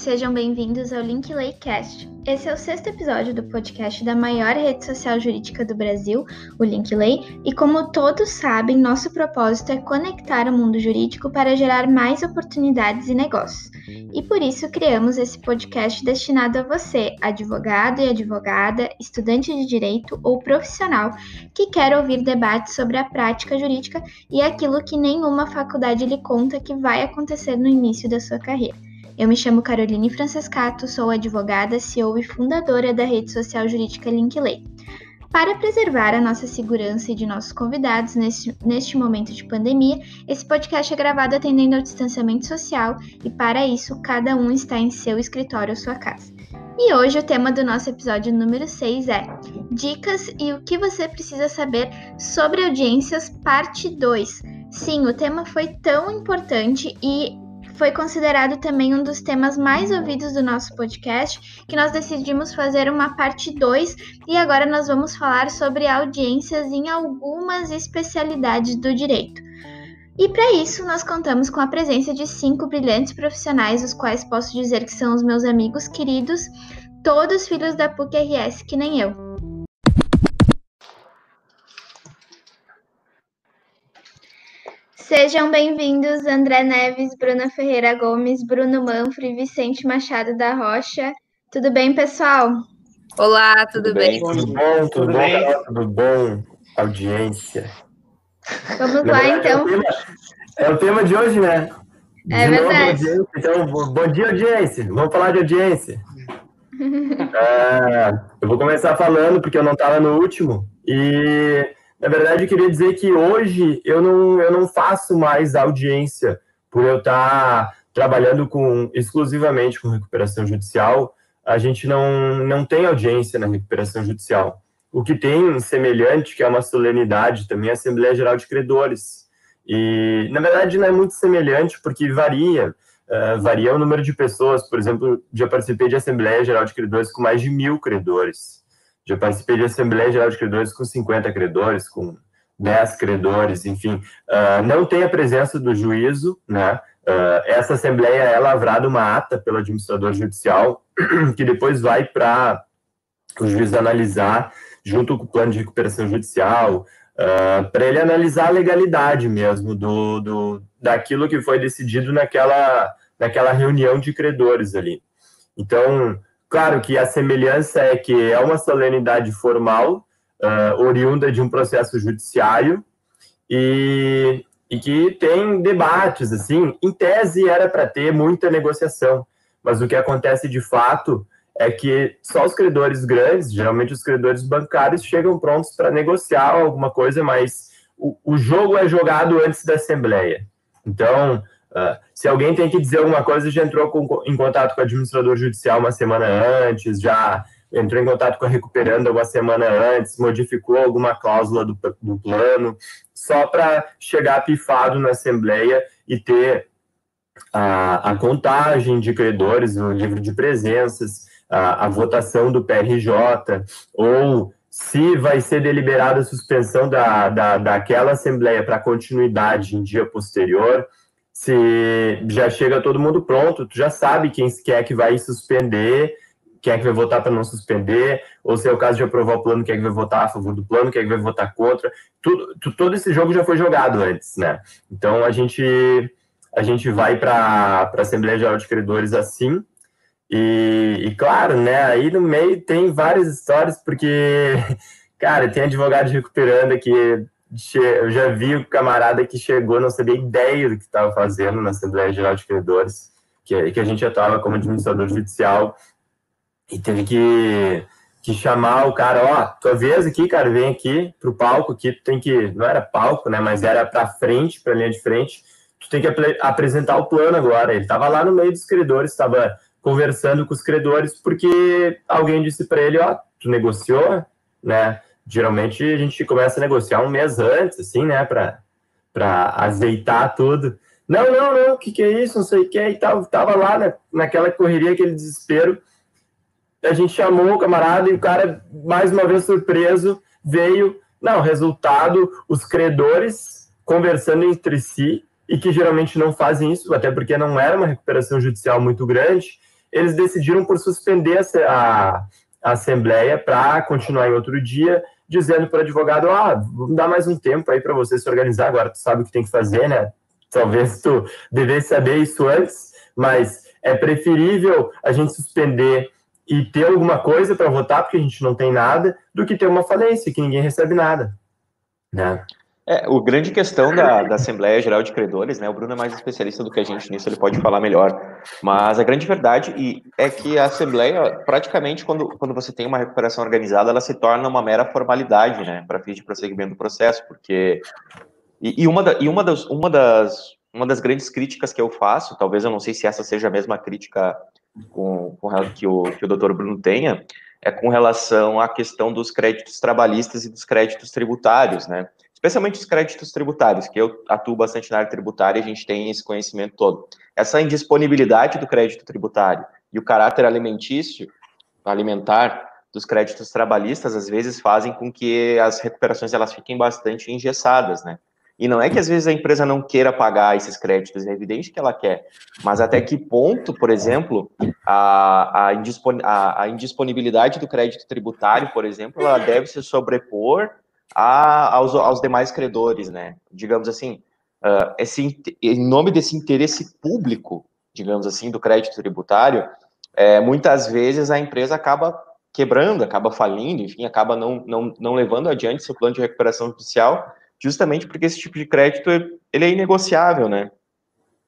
Sejam bem-vindos ao Linklaycast. Esse é o sexto episódio do podcast da maior rede social jurídica do Brasil, o Linklay, e como todos sabem, nosso propósito é conectar o mundo jurídico para gerar mais oportunidades e negócios. E por isso criamos esse podcast destinado a você, advogado e advogada, estudante de direito ou profissional que quer ouvir debates sobre a prática jurídica e aquilo que nenhuma faculdade lhe conta que vai acontecer no início da sua carreira. Eu me chamo Caroline Francescato, sou advogada, CEO e fundadora da rede social jurídica Linklay. Para preservar a nossa segurança e de nossos convidados neste, neste momento de pandemia, esse podcast é gravado atendendo ao distanciamento social e, para isso, cada um está em seu escritório ou sua casa. E hoje o tema do nosso episódio número 6 é Dicas e o que você precisa saber sobre audiências, parte 2. Sim, o tema foi tão importante e foi considerado também um dos temas mais ouvidos do nosso podcast, que nós decidimos fazer uma parte 2 e agora nós vamos falar sobre audiências em algumas especialidades do direito. E para isso, nós contamos com a presença de cinco brilhantes profissionais, os quais posso dizer que são os meus amigos queridos, todos filhos da PUC-RS, que nem eu. Sejam bem-vindos André Neves, Bruna Ferreira Gomes, Bruno Manfre, Vicente Machado da Rocha. Tudo bem, pessoal? Olá, tudo, tudo bem? bem? Tudo bom, tudo, tudo bom, tudo bom, audiência. Vamos lá, então. É o, tema, é o tema de hoje, né? De é verdade. então, bom dia, audiência. Vamos falar de audiência. é, eu vou começar falando, porque eu não estava no último. E na verdade, eu queria dizer que hoje eu não, eu não faço mais audiência por eu estar trabalhando com exclusivamente com recuperação judicial. A gente não, não tem audiência na recuperação judicial. O que tem semelhante, que é uma solenidade, também é a Assembleia Geral de Credores. E, na verdade, não é muito semelhante, porque varia. Uh, varia o número de pessoas. Por exemplo, já participei de Assembleia Geral de Credores com mais de mil credores. Já participei de Assembleia Geral de Credores com 50 credores, com 10 credores, enfim. Uh, não tem a presença do juízo, né? Uh, essa Assembleia é lavrada uma ata pelo administrador judicial, que depois vai para o juiz analisar, junto com o plano de recuperação judicial, uh, para ele analisar a legalidade mesmo do, do, daquilo que foi decidido naquela, naquela reunião de credores ali. Então, Claro que a semelhança é que é uma solenidade formal, uh, oriunda de um processo judiciário, e, e que tem debates, assim, em tese era para ter muita negociação, mas o que acontece de fato é que só os credores grandes, geralmente os credores bancários, chegam prontos para negociar alguma coisa, mas o, o jogo é jogado antes da Assembleia. Então, Uh, se alguém tem que dizer alguma coisa, já entrou com, em contato com o administrador judicial uma semana antes, já entrou em contato com a Recuperando uma semana antes, modificou alguma cláusula do, do plano, só para chegar pifado na Assembleia e ter a, a, contagem de credores, o livro de presenças, a, a votação do PRJ, ou se vai ser deliberada a suspensão da, da, daquela Assembleia para continuidade em dia posterior se já chega todo mundo pronto, tu já sabe quem quer que vai suspender, quem é que vai votar para não suspender, ou se é o caso de aprovar o plano, quem é que vai votar a favor do plano, quem é que vai votar contra. Tudo, todo esse jogo já foi jogado antes, né? Então a gente a gente vai para a Assembleia Geral de Credores assim. E, e, claro, né, aí no meio tem várias histórias, porque, cara, tem advogado recuperando aqui eu já vi o camarada que chegou, não sabia ideia do que estava fazendo na Assembleia Geral de Credores, que, que a gente atuava como administrador judicial, e teve que, que chamar o cara, ó, tua vez aqui, cara, vem aqui pro palco, aqui tu tem que, não era palco, né, mas era para frente, para linha de frente, tu tem que ap apresentar o plano agora. Ele estava lá no meio dos credores, estava conversando com os credores, porque alguém disse para ele, ó, tu negociou, né, geralmente a gente começa a negociar um mês antes, assim, né, para azeitar tudo. Não, não, não, o que, que é isso? Não sei o que, e tal. Tava lá né, naquela correria, aquele desespero. A gente chamou o camarada e o cara, mais uma vez surpreso, veio. Não, resultado, os credores conversando entre si e que geralmente não fazem isso, até porque não era uma recuperação judicial muito grande, eles decidiram por suspender a, a Assembleia para continuar em outro dia, dizendo para o advogado, ah, vamos dar mais um tempo aí para você se organizar, agora tu sabe o que tem que fazer, né? Talvez tu devesse saber isso antes, mas é preferível a gente suspender e ter alguma coisa para votar, porque a gente não tem nada, do que ter uma falência, que ninguém recebe nada. Né? É, o grande questão da, da, Assembleia Geral de Credores, né? O Bruno é mais especialista do que a gente nisso, ele pode falar melhor. Mas a grande verdade é que a Assembleia, praticamente, quando, quando você tem uma recuperação organizada, ela se torna uma mera formalidade, né? Para fins de prosseguimento do processo, porque. E, e, uma, da, e uma, das, uma, das, uma das grandes críticas que eu faço, talvez eu não sei se essa seja a mesma crítica com, com que, o, que o doutor Bruno tenha, é com relação à questão dos créditos trabalhistas e dos créditos tributários, né? Especialmente os créditos tributários, que eu atuo bastante na área tributária e a gente tem esse conhecimento todo. Essa indisponibilidade do crédito tributário e o caráter alimentício, alimentar dos créditos trabalhistas, às vezes fazem com que as recuperações elas fiquem bastante engessadas, né? E não é que às vezes a empresa não queira pagar esses créditos, é evidente que ela quer, mas até que ponto, por exemplo, a, a, indispon, a, a indisponibilidade do crédito tributário, por exemplo, ela deve se sobrepor a, aos, aos demais credores, né? Digamos assim, uh, esse, em nome desse interesse público, digamos assim, do crédito tributário, é, muitas vezes a empresa acaba quebrando, acaba falindo, enfim, acaba não, não, não levando adiante seu plano de recuperação judicial, justamente porque esse tipo de crédito ele é inegociável, né?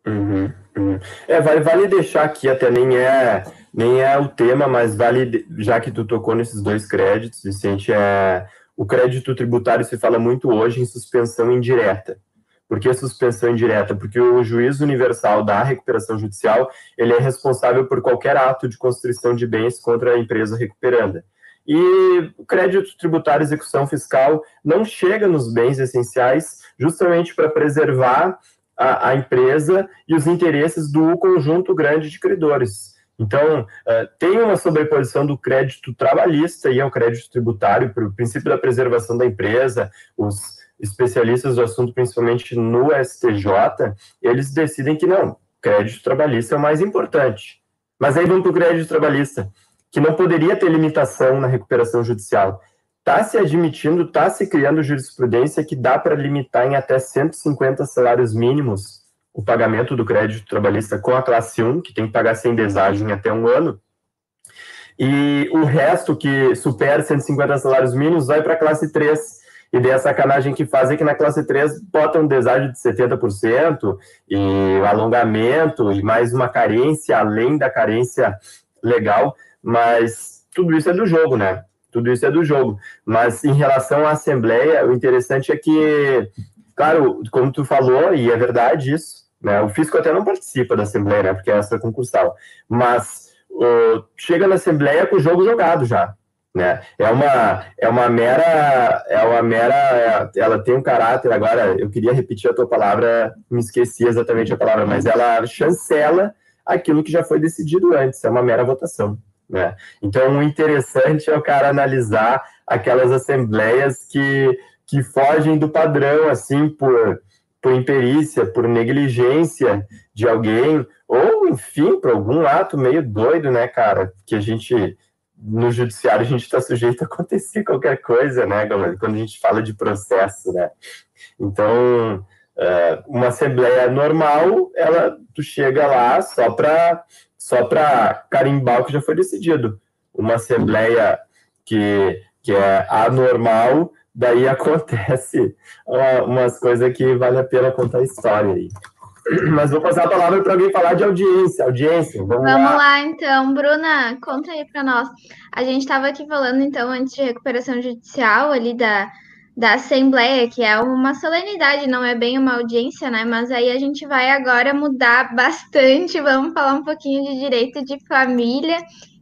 Uhum, uhum. É, vale, vale deixar aqui, até nem é, nem é o tema, mas vale, já que tu tocou nesses dois créditos, Vicente, é, o crédito tributário se fala muito hoje em suspensão indireta. Por que suspensão indireta? Porque o juiz universal da recuperação judicial, ele é responsável por qualquer ato de construção de bens contra a empresa recuperanda. E o crédito tributário execução fiscal não chega nos bens essenciais justamente para preservar a, a, empresa e os interesses do conjunto grande de credores. Então, uh, tem uma sobreposição do crédito trabalhista e ao crédito tributário, para o princípio da preservação da empresa, os especialistas do assunto, principalmente no STJ, eles decidem que não, crédito trabalhista é o mais importante. Mas aí vamos para o crédito trabalhista que não poderia ter limitação na recuperação judicial. Está se admitindo, está se criando jurisprudência que dá para limitar em até 150 salários mínimos o pagamento do crédito trabalhista com a classe 1, que tem que pagar sem desagem até um ano, e o resto que supera 150 salários mínimos vai para a classe 3. E daí a sacanagem que fazem é que na classe 3 botam um deságio de 70% e alongamento e mais uma carência além da carência legal. Mas tudo isso é do jogo, né? Tudo isso é do jogo. Mas em relação à Assembleia, o interessante é que, claro, como tu falou, e é verdade isso, né? O fisco até não participa da Assembleia, né? Porque é essa concursal. Mas uh, chega na Assembleia com o jogo jogado já. Né? É uma é uma mera é uma mera é, ela tem um caráter agora eu queria repetir a tua palavra me esqueci exatamente a palavra mas ela chancela aquilo que já foi decidido antes é uma mera votação né? Então, o interessante é o cara analisar aquelas assembleias que, que fogem do padrão, assim, por, por imperícia, por negligência de alguém, ou, enfim, por algum ato meio doido, né, cara? Que a gente, no judiciário, a gente está sujeito a acontecer qualquer coisa, né, quando a gente fala de processo, né? Então, é, uma assembleia normal, ela, tu chega lá só para só para carimbar o que já foi decidido. Uma assembleia que, que é anormal, daí acontece umas coisas que vale a pena contar história aí. Mas vou passar a palavra para alguém falar de audiência. Audiência, vamos, vamos lá. lá. então. Bruna, conta aí para nós. A gente estava aqui falando, então, antes de recuperação judicial, ali da, da Assembleia, que é uma solenidade, não é bem uma audiência, né? Mas aí a gente vai agora mudar bastante, vamos falar um pouquinho de direito de família,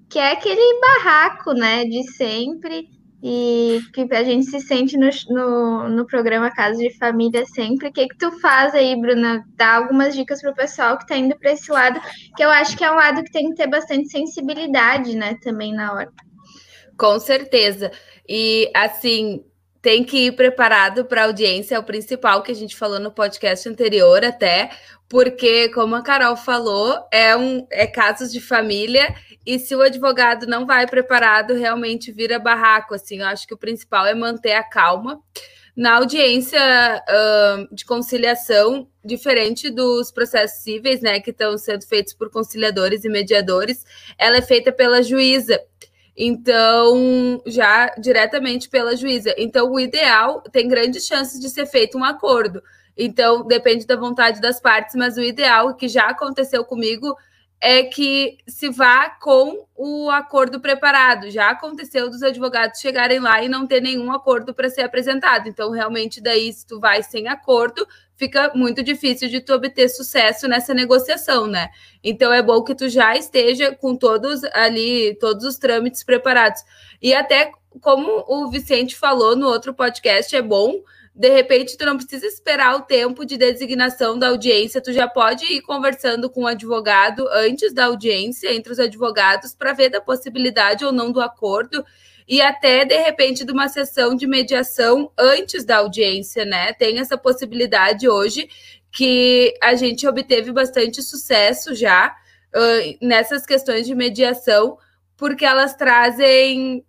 que é aquele barraco, né, de sempre, e que a gente se sente no, no, no programa Casa de Família sempre. O que, que tu faz aí, Bruna? Dá algumas dicas para o pessoal que está indo para esse lado, que eu acho que é um lado que tem que ter bastante sensibilidade, né, também na hora. Com certeza. E assim, tem que ir preparado para a audiência, é o principal que a gente falou no podcast anterior até, porque, como a Carol falou, é, um, é casos de família e se o advogado não vai preparado, realmente vira barraco, assim, eu acho que o principal é manter a calma. Na audiência uh, de conciliação, diferente dos processos cíveis, né, que estão sendo feitos por conciliadores e mediadores, ela é feita pela juíza. Então, já diretamente pela juíza. Então, o ideal tem grandes chances de ser feito um acordo. Então, depende da vontade das partes, mas o ideal, que já aconteceu comigo, é que se vá com o acordo preparado. Já aconteceu dos advogados chegarem lá e não ter nenhum acordo para ser apresentado. Então, realmente, daí, se tu vai sem acordo, fica muito difícil de tu obter sucesso nessa negociação, né? Então, é bom que tu já esteja com todos ali, todos os trâmites preparados. E até como o Vicente falou no outro podcast, é bom de repente, tu não precisa esperar o tempo de designação da audiência, tu já pode ir conversando com o advogado antes da audiência, entre os advogados, para ver da possibilidade ou não do acordo e até de repente de uma sessão de mediação antes da audiência, né? Tem essa possibilidade hoje que a gente obteve bastante sucesso já uh, nessas questões de mediação, porque elas trazem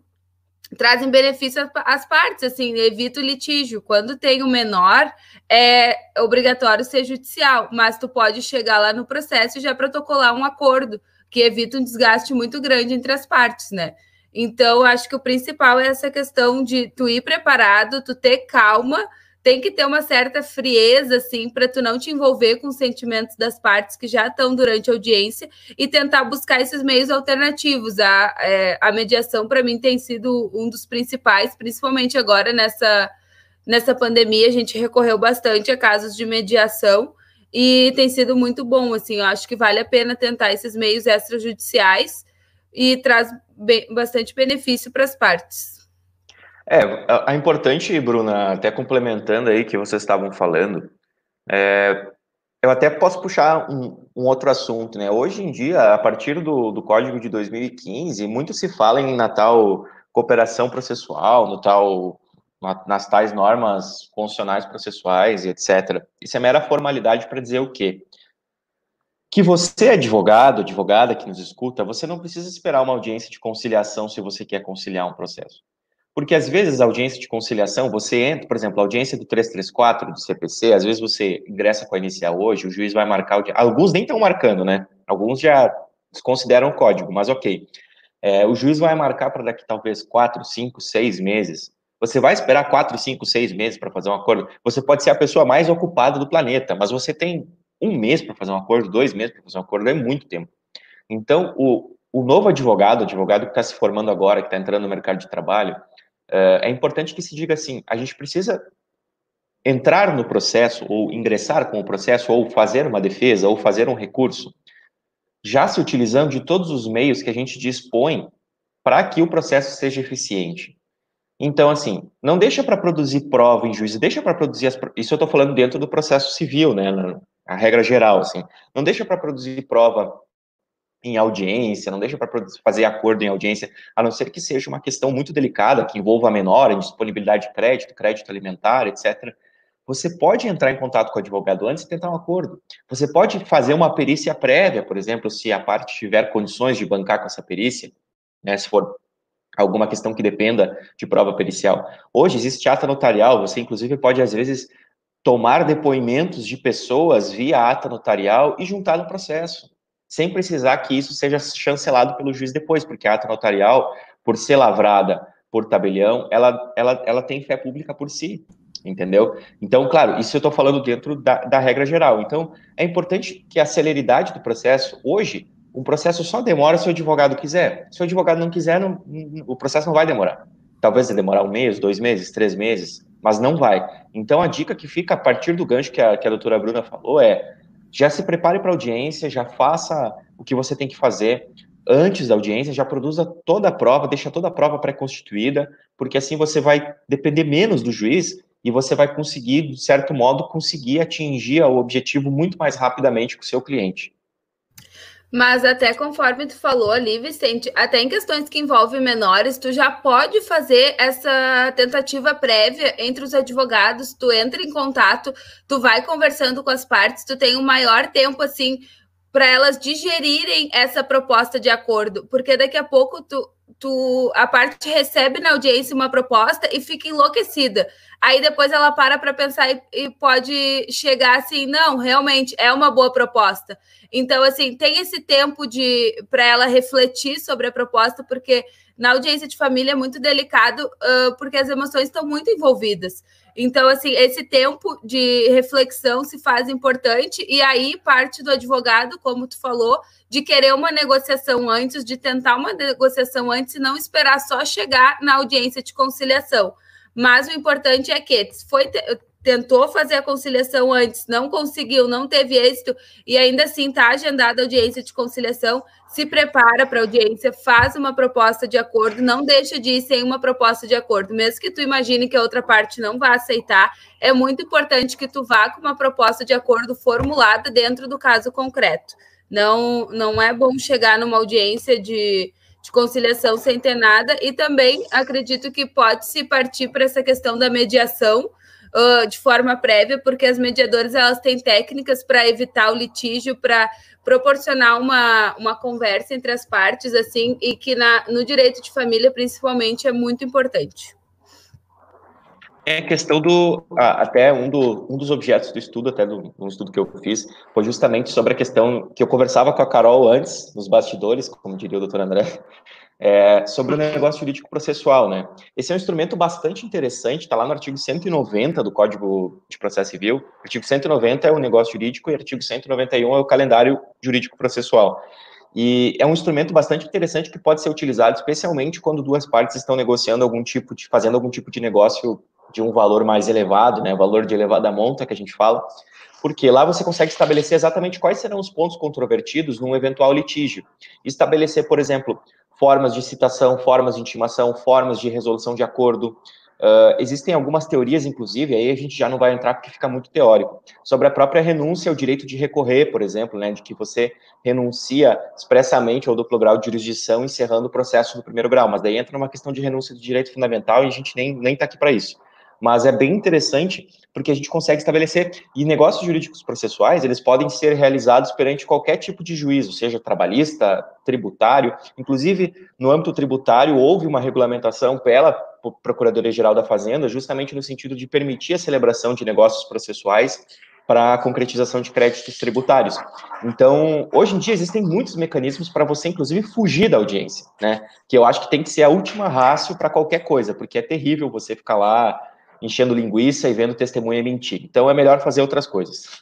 trazem benefício às partes, assim, evita o litígio. Quando tem o menor, é obrigatório ser judicial, mas tu pode chegar lá no processo e já protocolar um acordo que evita um desgaste muito grande entre as partes, né? Então, acho que o principal é essa questão de tu ir preparado, tu ter calma tem que ter uma certa frieza, assim, para tu não te envolver com os sentimentos das partes que já estão durante a audiência e tentar buscar esses meios alternativos. A, é, a mediação, para mim, tem sido um dos principais, principalmente agora nessa, nessa pandemia, a gente recorreu bastante a casos de mediação e tem sido muito bom, assim, eu acho que vale a pena tentar esses meios extrajudiciais e traz bastante benefício para as partes. É, a importante, Bruna, até complementando aí que vocês estavam falando, é, eu até posso puxar um, um, outro assunto, né? Hoje em dia, a partir do, do Código de 2015, muito se fala em Natal cooperação processual, no tal, nas tais normas constitucionais processuais e etc. Isso é mera formalidade para dizer o quê? Que você, advogado, advogada que nos escuta, você não precisa esperar uma audiência de conciliação se você quer conciliar um processo. Porque às vezes a audiência de conciliação, você entra, por exemplo, a audiência do 334 do CPC, às vezes você ingressa com a inicial hoje, o juiz vai marcar. Alguns nem estão marcando, né? Alguns já desconsideram o código, mas ok. É, o juiz vai marcar para daqui talvez quatro, cinco, seis meses. Você vai esperar quatro, cinco, seis meses para fazer um acordo? Você pode ser a pessoa mais ocupada do planeta, mas você tem um mês para fazer um acordo, dois meses para fazer um acordo, é muito tempo. Então, o, o novo advogado, advogado que está se formando agora, que está entrando no mercado de trabalho, é importante que se diga assim: a gente precisa entrar no processo, ou ingressar com o processo, ou fazer uma defesa, ou fazer um recurso, já se utilizando de todos os meios que a gente dispõe para que o processo seja eficiente. Então, assim, não deixa para produzir prova em juízo, deixa para produzir as, isso eu estou falando dentro do processo civil, né, a regra geral, assim, não deixa para produzir prova em audiência, não deixa para fazer acordo em audiência, a não ser que seja uma questão muito delicada, que envolva a menor, disponibilidade de crédito, crédito alimentar, etc. Você pode entrar em contato com o advogado antes e tentar um acordo. Você pode fazer uma perícia prévia, por exemplo, se a parte tiver condições de bancar com essa perícia, né, se for alguma questão que dependa de prova pericial. Hoje existe ata notarial, você inclusive pode, às vezes, tomar depoimentos de pessoas via ata notarial e juntar no processo sem precisar que isso seja chancelado pelo juiz depois, porque a ata notarial, por ser lavrada por tabelião, ela, ela, ela tem fé pública por si, entendeu? Então, claro, isso eu estou falando dentro da, da regra geral. Então, é importante que a celeridade do processo, hoje, um processo só demora se o advogado quiser. Se o advogado não quiser, não, o processo não vai demorar. Talvez demorar um mês, dois meses, três meses, mas não vai. Então, a dica que fica a partir do gancho que a, que a doutora Bruna falou é já se prepare para a audiência, já faça o que você tem que fazer antes da audiência, já produza toda a prova, deixa toda a prova pré-constituída, porque assim você vai depender menos do juiz e você vai conseguir, de certo modo, conseguir atingir o objetivo muito mais rapidamente com o seu cliente. Mas até conforme tu falou ali, Vicente, até em questões que envolvem menores, tu já pode fazer essa tentativa prévia entre os advogados, tu entra em contato, tu vai conversando com as partes, tu tem um maior tempo assim para elas digerirem essa proposta de acordo, porque daqui a pouco tu, tu a parte recebe na audiência uma proposta e fica enlouquecida. Aí depois ela para para pensar e, e, pode chegar assim, não, realmente é uma boa proposta. Então assim, tem esse tempo de para ela refletir sobre a proposta, porque na audiência de família é muito delicado, uh, porque as emoções estão muito envolvidas. Então, assim, esse tempo de reflexão se faz importante, e aí parte do advogado, como tu falou, de querer uma negociação antes, de tentar uma negociação antes e não esperar só chegar na audiência de conciliação. Mas o importante é que foi tentou fazer a conciliação antes, não conseguiu, não teve êxito, e ainda assim está agendada a audiência de conciliação, se prepara para a audiência, faz uma proposta de acordo, não deixa de ir sem uma proposta de acordo, mesmo que tu imagine que a outra parte não vá aceitar, é muito importante que tu vá com uma proposta de acordo formulada dentro do caso concreto. Não, não é bom chegar numa audiência de, de conciliação sem ter nada, e também acredito que pode se partir para essa questão da mediação, uh, de forma prévia, porque as mediadoras elas têm técnicas para evitar o litígio, para proporcionar uma, uma conversa entre as partes, assim, e que na, no direito de família, principalmente, é muito importante. É questão do. Até um, do, um dos objetos do estudo, até do um estudo que eu fiz, foi justamente sobre a questão que eu conversava com a Carol antes, nos bastidores, como diria o doutor André, é, sobre o negócio jurídico processual, né? Esse é um instrumento bastante interessante, está lá no artigo 190 do Código de Processo Civil. Artigo 190 é o negócio jurídico e artigo 191 é o calendário jurídico processual. E é um instrumento bastante interessante que pode ser utilizado especialmente quando duas partes estão negociando algum tipo de, fazendo algum tipo de negócio de um valor mais elevado, né, valor de elevada monta que a gente fala, porque lá você consegue estabelecer exatamente quais serão os pontos controvertidos num eventual litígio. Estabelecer, por exemplo, formas de citação, formas de intimação, formas de resolução de acordo. Uh, existem algumas teorias, inclusive, aí a gente já não vai entrar porque fica muito teórico, sobre a própria renúncia ao direito de recorrer, por exemplo, né, de que você renuncia expressamente ao duplo grau de jurisdição, encerrando o processo do primeiro grau, mas daí entra uma questão de renúncia do direito fundamental e a gente nem está aqui para isso mas é bem interessante porque a gente consegue estabelecer e negócios jurídicos processuais eles podem ser realizados perante qualquer tipo de juízo, seja trabalhista, tributário, inclusive no âmbito tributário houve uma regulamentação pela Procuradoria Geral da Fazenda justamente no sentido de permitir a celebração de negócios processuais para a concretização de créditos tributários. Então, hoje em dia existem muitos mecanismos para você, inclusive, fugir da audiência, né? Que eu acho que tem que ser a última rácio para qualquer coisa, porque é terrível você ficar lá enchendo linguiça e vendo testemunha mentir. Então é melhor fazer outras coisas.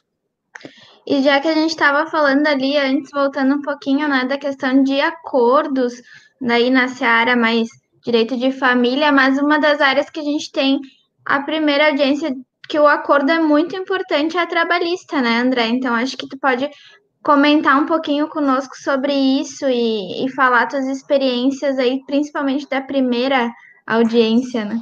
E já que a gente estava falando ali antes, voltando um pouquinho né, da questão de acordos, daí na seara mais direito de família, mas uma das áreas que a gente tem a primeira audiência que o acordo é muito importante é a trabalhista, né, André? Então acho que tu pode comentar um pouquinho conosco sobre isso e, e falar tuas experiências aí, principalmente da primeira audiência, né?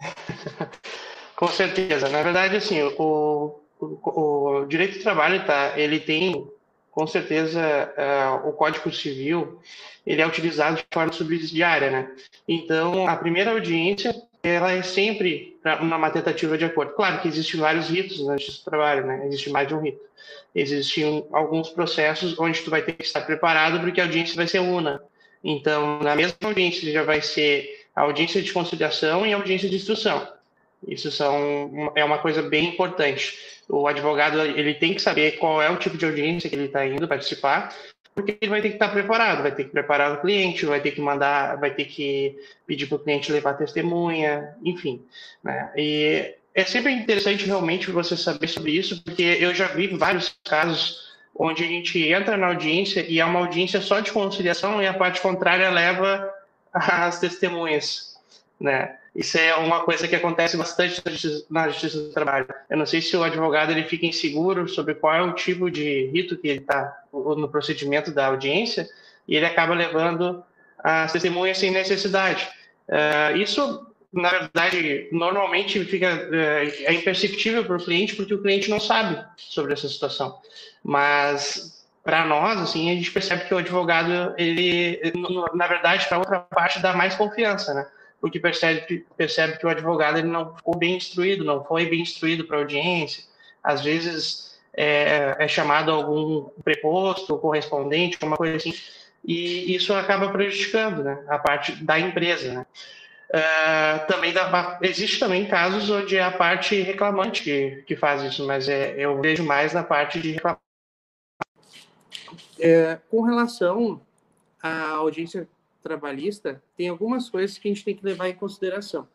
Com certeza. Na verdade, assim, o, o, o direito do trabalho, tá, ele tem, com certeza, uh, o Código Civil, ele é utilizado de forma subsidiária, né? Então, a primeira audiência, ela é sempre uma tentativa de acordo. Claro que existem vários ritos na justiça do trabalho, né? Existe mais de um rito. Existem alguns processos onde tu vai ter que estar preparado porque a audiência vai ser una. Então, na mesma audiência já vai ser audiência de conciliação e audiência de instrução. Isso são, é uma coisa bem importante. O advogado ele tem que saber qual é o tipo de audiência que ele está indo participar, porque ele vai ter que estar preparado, vai ter que preparar o cliente, vai ter que mandar, vai ter que pedir para o cliente levar testemunha, enfim. Né? E é sempre interessante realmente você saber sobre isso, porque eu já vi vários casos onde a gente entra na audiência e é uma audiência só de conciliação e a parte contrária leva as testemunhas, né? Isso é uma coisa que acontece bastante na justiça, do trabalho. Eu não sei se o advogado ele fica inseguro sobre qual é o tipo de rito que ele está no procedimento da audiência e ele acaba levando as testemunhas sem necessidade. Uh, isso, na verdade, normalmente fica uh, é imperceptível para o cliente porque o cliente não sabe sobre essa situação. Mas para nós, assim, a gente percebe que o advogado, ele, na verdade, para outra parte, dá mais confiança, né? Porque percebe, percebe que o advogado ele não ficou bem instruído, não foi bem instruído para audiência. Às vezes é, é chamado algum preposto, correspondente, alguma coisa assim, e isso acaba prejudicando né, a parte da empresa. Né? Uh, também dá, existe também casos onde é a parte reclamante que, que faz isso, mas é, eu vejo mais na parte de reclamação. É, com relação à audiência trabalhista, tem algumas coisas que a gente tem que levar em consideração.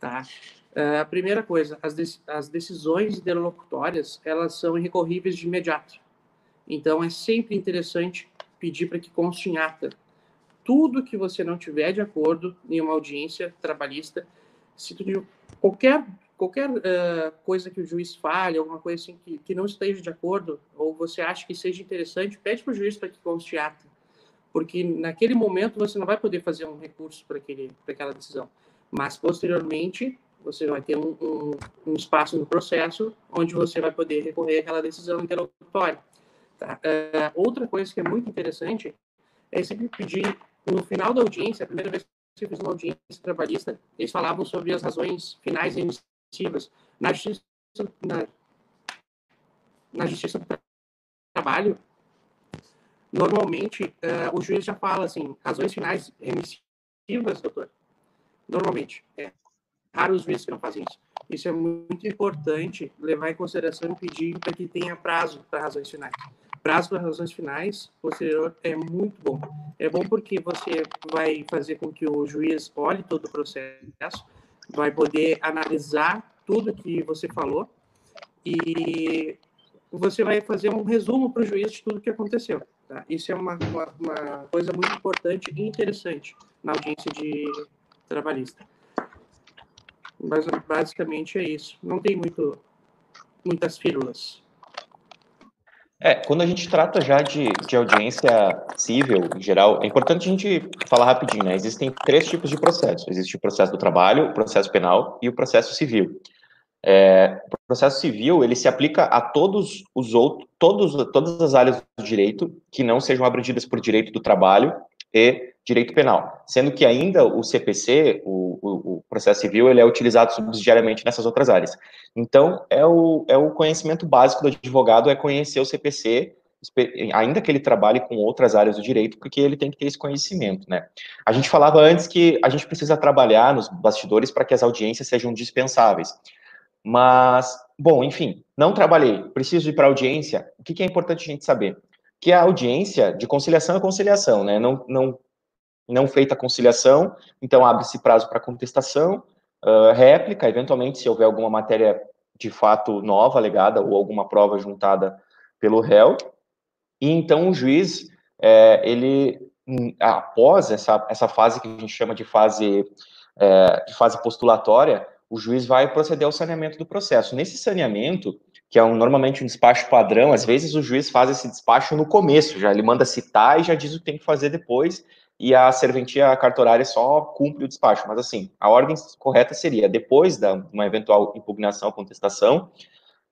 Tá? Uh, a primeira coisa, as, de, as decisões interlocutórias, elas são irrecorríveis de imediato. Então, é sempre interessante pedir para que conste em ata tudo que você não tiver de acordo em uma audiência trabalhista, se tu, qualquer qualquer uh, coisa que o juiz fale, alguma coisa assim que, que não esteja de acordo, ou você acha que seja interessante, pede para o juiz para que conste ata, porque naquele momento você não vai poder fazer um recurso para aquela decisão, mas posteriormente você vai ter um, um, um, espaço no processo onde você vai poder recorrer àquela decisão interlocutória. Tá? Uh, outra coisa que é muito interessante é sempre pedir no final da audiência, a primeira vez que eu fiz uma audiência trabalhista, eles falavam sobre as razões finais e Na justiça, na, na justiça do trabalho, normalmente uh, o juiz já fala assim, razões finais emissivas, doutor. Normalmente. É raro os juízes que não fazem isso. Isso é muito importante levar em consideração e pedir para que tenha prazo para razões finais prazo para razões finais posterior é muito bom. É bom porque você vai fazer com que o juiz olhe todo o processo, vai poder analisar tudo que você falou e você vai fazer um resumo para o juiz de tudo que aconteceu. Tá? Isso é uma, uma, uma, coisa muito importante e interessante na audiência de trabalhista. Mas basicamente é isso. Não tem muito, muitas fírulas. É, quando a gente trata já de, de audiência civil, em geral, é importante a gente falar rapidinho, né? Existem três tipos de processo. Existe o processo do trabalho, o processo penal e o processo civil. É, o processo civil, ele se aplica a todos os outros, todos, todas as áreas do direito que não sejam abrangidas por direito do trabalho e direito penal, sendo que ainda o CPC, o, o, o, processo civil, ele é utilizado subsidiariamente nessas outras áreas. Então, é o, é o conhecimento básico do advogado, é conhecer o CPC, ainda que ele trabalhe com outras áreas do direito, porque ele tem que ter esse conhecimento, né? A gente falava antes que a gente precisa trabalhar nos bastidores para que as audiências sejam dispensáveis. Mas, bom, enfim, não trabalhei, preciso ir para audiência, o que, que é importante a gente saber? Que a audiência de conciliação é conciliação, né? Não, não não feita a conciliação, então abre-se prazo para contestação, uh, réplica, eventualmente, se houver alguma matéria de fato nova alegada ou alguma prova juntada pelo réu, e então o juiz, é, ele, hum, após essa, essa fase que a gente chama de fase, é, de fase postulatória, o juiz vai proceder ao saneamento do processo. Nesse saneamento, que é um, normalmente um despacho padrão, às vezes o juiz faz esse despacho no começo, já ele manda citar e já diz o que tem que fazer depois, e a serventia cartorária só cumpre o despacho. Mas, assim, a ordem correta seria, depois de uma eventual impugnação ou contestação,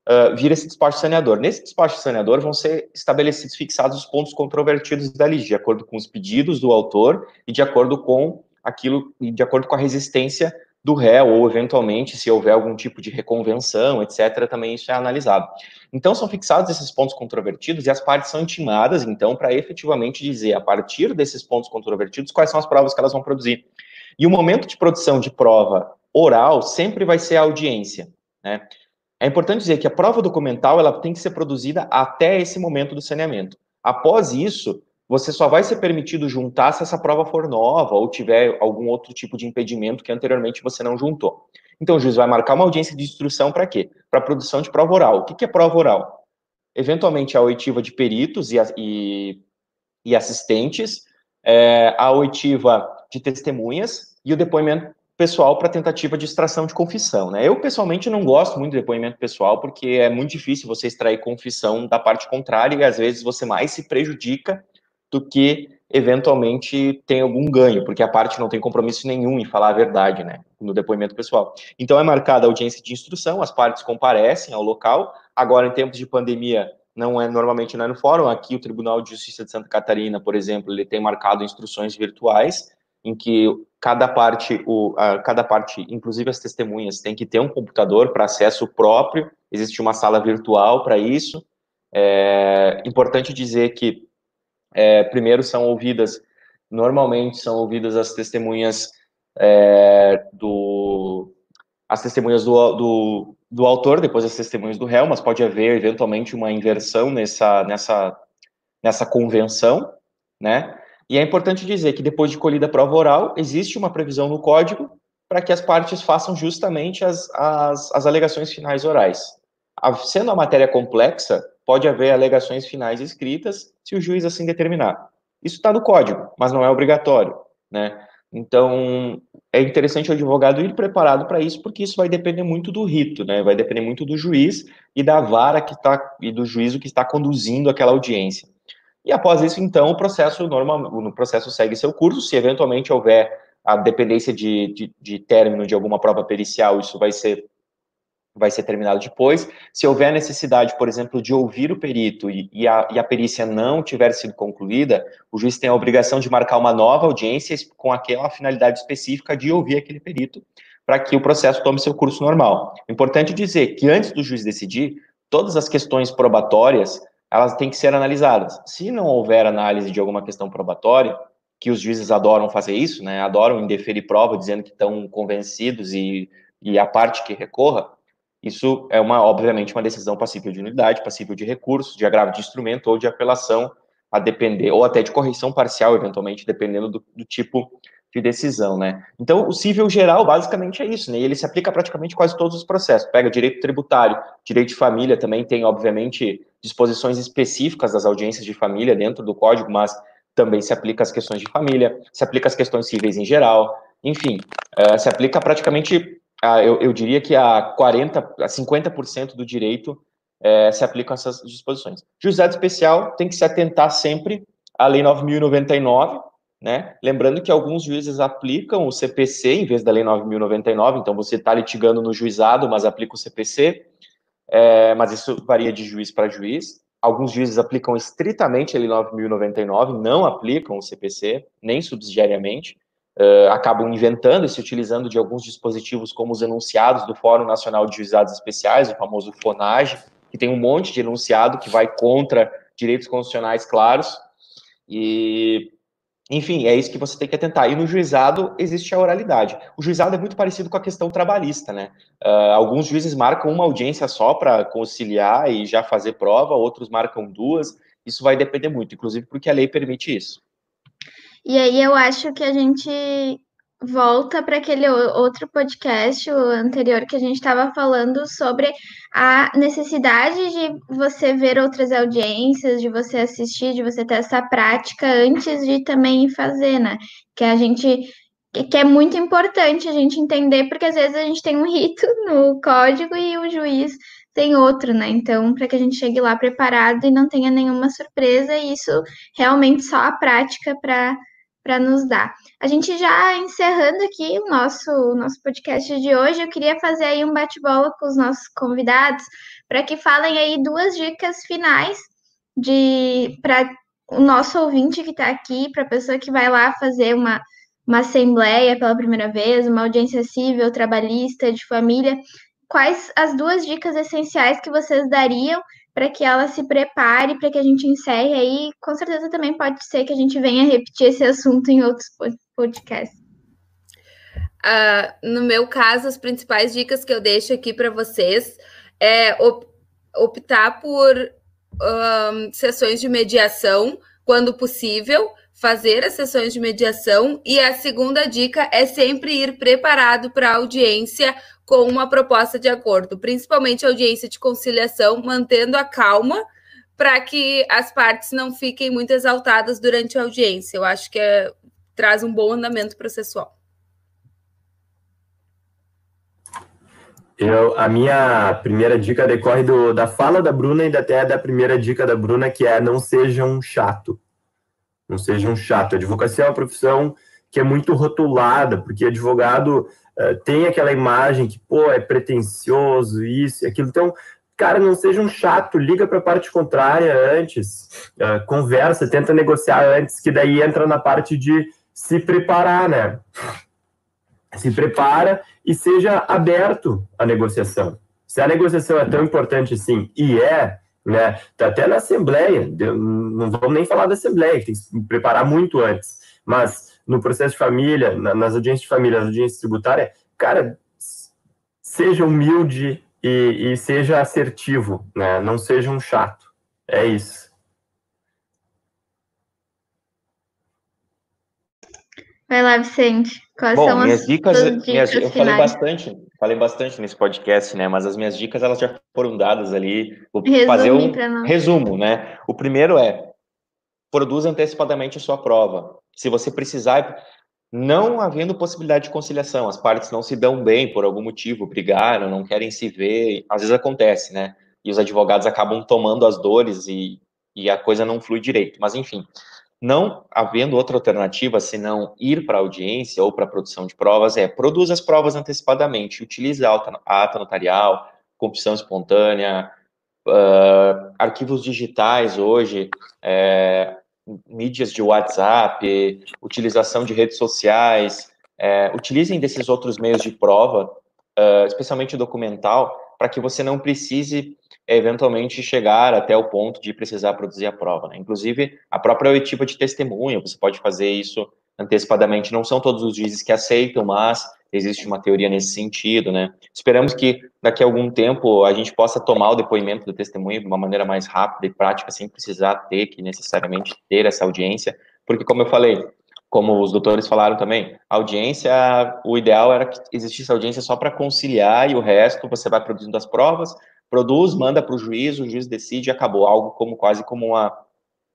uh, vir esse despacho saneador. Nesse despacho saneador vão ser estabelecidos, fixados os pontos controvertidos da lei, de acordo com os pedidos do autor e de acordo com aquilo, de acordo com a resistência do réu, ou eventualmente, se houver algum tipo de reconvenção, etc., também isso é analisado. Então, são fixados esses pontos controvertidos e as partes são intimadas, então, para efetivamente dizer, a partir desses pontos controvertidos, quais são as provas que elas vão produzir. E o momento de produção de prova oral sempre vai ser a audiência, né? É importante dizer que a prova documental ela tem que ser produzida até esse momento do saneamento. Após isso, você só vai ser permitido juntar se essa prova for nova ou tiver algum outro tipo de impedimento que anteriormente você não juntou. Então, o juiz vai marcar uma audiência de instrução para quê? Para produção de prova oral. O que, que é prova oral? Eventualmente, a oitiva de peritos e, e, e assistentes, é, a oitiva de testemunhas e o depoimento pessoal para tentativa de extração de confissão. Né? Eu, pessoalmente, não gosto muito de depoimento pessoal, porque é muito difícil você extrair confissão da parte contrária e, às vezes, você mais se prejudica do que eventualmente tem algum ganho, porque a parte não tem compromisso nenhum em falar a verdade, né, no depoimento pessoal. Então é marcada a audiência de instrução, as partes comparecem ao local. Agora, em tempos de pandemia, não é normalmente não é no fórum. Aqui o Tribunal de Justiça de Santa Catarina, por exemplo, ele tem marcado instruções virtuais em que cada parte, o, a, cada parte, inclusive as testemunhas, tem que ter um computador para acesso próprio. Existe uma sala virtual para isso. É importante dizer que é, primeiro são ouvidas, normalmente são ouvidas as testemunhas é, do as testemunhas do, do, do, autor, depois as testemunhas do réu, mas pode haver eventualmente uma inversão nessa, nessa, nessa convenção, né? E é importante dizer que depois de colhida a prova oral, existe uma previsão no código para que as partes façam justamente as, as, as alegações finais orais. A, sendo a matéria complexa, pode haver alegações finais escritas se o juiz assim determinar. Isso está no código, mas não é obrigatório, né? Então, é interessante o advogado ir preparado para isso, porque isso vai depender muito do rito, né? Vai depender muito do juiz e da vara que está e do juízo que está conduzindo aquela audiência. E após isso, então, o processo normal, o processo segue seu curso. Se eventualmente houver a dependência de, de, de término de alguma prova pericial, isso vai ser vai ser terminado depois. Se houver necessidade, por exemplo, de ouvir o perito e, e, a, e, a, perícia não tiver sido concluída, o juiz tem a obrigação de marcar uma nova audiência com aquela finalidade específica de ouvir aquele perito, para que o processo tome seu curso normal. Importante dizer que antes do juiz decidir, todas as questões probatórias, elas têm que ser analisadas. Se não houver análise de alguma questão probatória, que os juízes adoram fazer isso, né, adoram indeferir prova, dizendo que estão convencidos e, e a parte que recorra, isso é uma, obviamente, uma decisão passível de unidade, passível de recurso, de agravo de instrumento ou de apelação, a depender, ou até de correção parcial, eventualmente, dependendo do, do tipo de decisão, né? Então, o cível geral, basicamente, é isso, né? Ele se aplica praticamente quase todos os processos. Pega direito tributário, direito de família também tem, obviamente, disposições específicas das audiências de família dentro do código, mas também se aplica às questões de família, se aplica às questões cíveis em geral, enfim, uh, se aplica praticamente a, eu, eu, diria que a 40, a 50% do direito é, se aplicam essas disposições. Juizado especial tem que se atentar sempre à Lei 9.099, né? Lembrando que alguns juízes aplicam o CPC em vez da Lei 9.099, então você está litigando no juizado, mas aplica o CPC, é, mas isso varia de juiz para juiz. Alguns juízes aplicam estritamente a Lei 9.099, não aplicam o CPC, nem subsidiariamente uh, acabam inventando e se utilizando de alguns dispositivos como os enunciados do Fórum Nacional de Juizados Especiais, o famoso FONAGE, que tem um monte de enunciado que vai contra direitos constitucionais claros. E, enfim, é isso que você tem que atentar. E no juizado existe a oralidade. O juizado é muito parecido com a questão trabalhista, né? Uh, alguns juízes marcam uma audiência só para conciliar e já fazer prova, outros marcam duas. Isso vai depender muito, inclusive porque a lei permite isso. E aí eu acho que a gente volta para aquele outro podcast, o anterior, que a gente estava falando sobre a necessidade de você ver outras audiências, de você assistir, de você ter essa prática antes de também fazer, né? Que a gente que é muito importante a gente entender, porque às vezes a gente tem um rito no código e o juiz tem outro, né? Então, para que a gente chegue lá preparado e não tenha nenhuma surpresa, isso realmente só a prática para para nos dar. A gente já encerrando aqui o nosso, nosso podcast de hoje, eu queria fazer aí um bate-bola com os nossos convidados para que falem aí duas dicas finais de para o nosso ouvinte que está aqui, para a pessoa que vai lá fazer uma, uma assembleia pela primeira vez, uma audiência civil, trabalhista, de família. Quais as duas dicas essenciais que vocês dariam para que ela se prepare para que a gente encerre aí. Com certeza também pode ser que a gente venha repetir esse assunto em outros podcasts. Uh, no meu caso, as principais dicas que eu deixo aqui para vocês é op optar por um, sessões de mediação quando possível, fazer as sessões de mediação. E a segunda dica é sempre ir preparado para a audiência com uma proposta de acordo, principalmente audiência de conciliação, mantendo a calma para que as partes não fiquem muito exaltadas durante a audiência. Eu acho que é, traz um bom andamento processual. Eu, a minha primeira dica decorre do, da fala da Bruna e até da primeira dica da Bruna, que é não sejam chato. Não sejam chato. A advocacia é uma profissão que é muito rotulada, porque advogado uh, tem aquela imagem que, pô, é pretencioso, isso e aquilo. Então, cara, não seja um chato, liga para a parte contrária antes, uh, conversa, tenta negociar antes, que daí entra na parte de se preparar, né? Se prepara e seja aberto à negociação. Se a negociação é tão importante assim, e é, né? Tá até na Assembleia, não vamos nem falar da Assembleia, tem que se preparar muito antes, mas no processo de família, nas audiências de família, nas audiências tributárias, cara, seja humilde e, e seja assertivo, né? Não seja um chato. É isso. Vai lá, Vicente. Quais Bom, são minhas as dicas, dicas minhas, eu finais? falei bastante, falei bastante nesse podcast, né? Mas as minhas dicas elas já foram dadas ali. Vou Resume fazer um resumo, né? O primeiro é produza antecipadamente a sua prova. Se você precisar, não havendo possibilidade de conciliação, as partes não se dão bem por algum motivo, brigaram, não querem se ver, às vezes acontece, né? E os advogados acabam tomando as dores e, e a coisa não flui direito. Mas enfim, não havendo outra alternativa senão ir para a audiência ou para a produção de provas, é produza as provas antecipadamente, utilize a ata, notarial, confissão espontânea, uh, arquivos digitais hoje, é, mídias de WhatsApp, utilização de redes sociais, é, utilizem desses outros meios de prova, uh, especialmente documental, para que você não precise eventualmente chegar até o ponto de precisar produzir a prova. Né? Inclusive, a própria oitiva de testemunha, você pode fazer isso antecipadamente. Não são todos os juízes que aceitam, mas existe uma teoria nesse sentido, né? Esperamos que daqui a algum tempo a gente possa tomar o depoimento do testemunho de uma maneira mais rápida e prática, sem precisar ter que necessariamente ter essa audiência, porque como eu falei, como os doutores falaram também, audiência, o ideal era que existisse audiência só para conciliar e o resto você vai produzindo as provas, produz, manda para o juiz, o juiz decide e acabou, algo como quase como uma,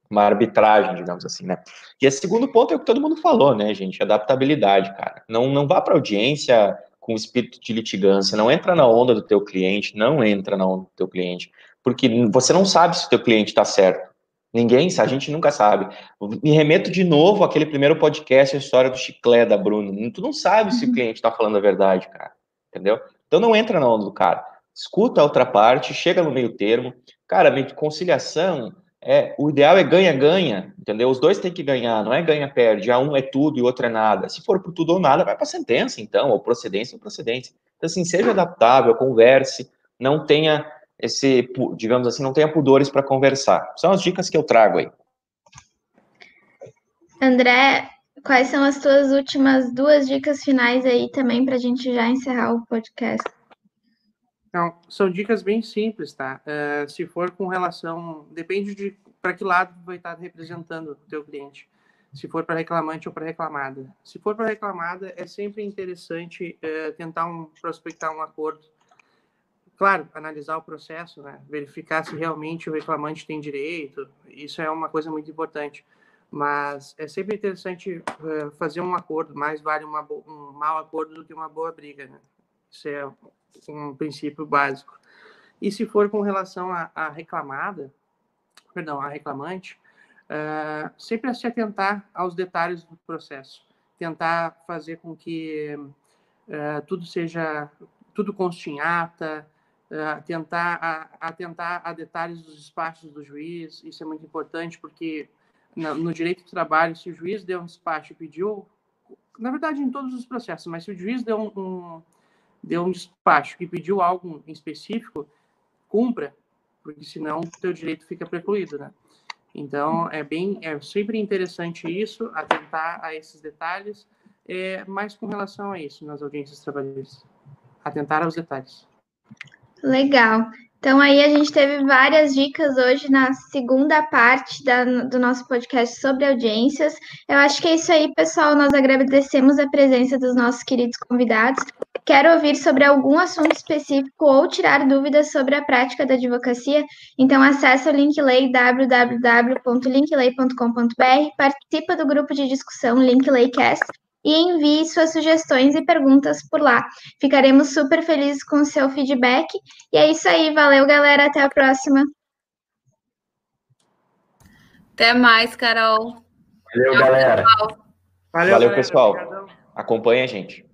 uma arbitragem, digamos assim, né? E esse segundo ponto é o que todo mundo falou, né, gente? Adaptabilidade, cara. Não, não vá para audiência com espírito de litigância, não entra na onda do teu cliente, não entra na onda do teu cliente, porque você não sabe se o teu cliente está certo. Ninguém, a gente nunca sabe. Me remeto de novo àquele primeiro podcast, a história do chiclé da Bruno. Tu não sabe se o cliente está falando a verdade, cara. Entendeu? Então não entra na onda do cara. Escuta a outra parte, chega no meio termo. Cara, conciliação, é, o ideal é ganha-ganha, entendeu? Os dois têm que ganhar, não é ganha-perde. Já um é tudo e o outro é nada. Se for por tudo ou nada, vai para sentença, então, ou procedência ou procedência. Então, assim, seja adaptável, converse, não tenha esse, digamos assim, não tenha pudores para conversar. São as dicas que eu trago aí. André, quais são as tuas últimas duas dicas finais aí também para a gente já encerrar o podcast? Não, são dicas bem simples, tá? Uh, se for com relação, depende de para que lado vai estar representando o teu cliente. Se for para reclamante ou para reclamada. Se for para reclamada, é sempre interessante uh, tentar um, prospectar um acordo. Claro, analisar o processo, né? verificar se realmente o reclamante tem direito. Isso é uma coisa muito importante. Mas é sempre interessante uh, fazer um acordo. Mais vale uma, um mau acordo do que uma boa briga. Né? Isso é um princípio básico. E se for com relação à reclamada, perdão, a reclamante, uh, sempre se atentar aos detalhes do processo, tentar fazer com que uh, tudo seja, tudo conste em ata, uh, tentar a, atentar a detalhes dos despachos do juiz, isso é muito importante porque no, no direito do trabalho, se o juiz deu um despacho e pediu, na verdade em todos os processos, mas se o juiz deu um, um deu um despacho que pediu algo em específico, cumpra, porque senão o teu direito fica precluído, né? Então, é bem, é sempre interessante isso, atentar a esses detalhes, é, mas com relação a isso, nas audiências trabalhistas, atentar aos detalhes. Legal. Então, aí a gente teve várias dicas hoje na segunda parte da, do nosso podcast sobre audiências. Eu acho que é isso aí, pessoal. Nós agradecemos a presença dos nossos queridos convidados. Quer ouvir sobre algum assunto específico ou tirar dúvidas sobre a prática da advocacia? Então acesse o Linkley www.linkley.com.br, participa do grupo de discussão Linkleycast e envie suas sugestões e perguntas por lá. Ficaremos super felizes com o seu feedback. E é isso aí, valeu galera, até a próxima. Até mais, Carol. Valeu, galera. Valeu, Valeu galera. pessoal. Obrigadão. Acompanhe a gente.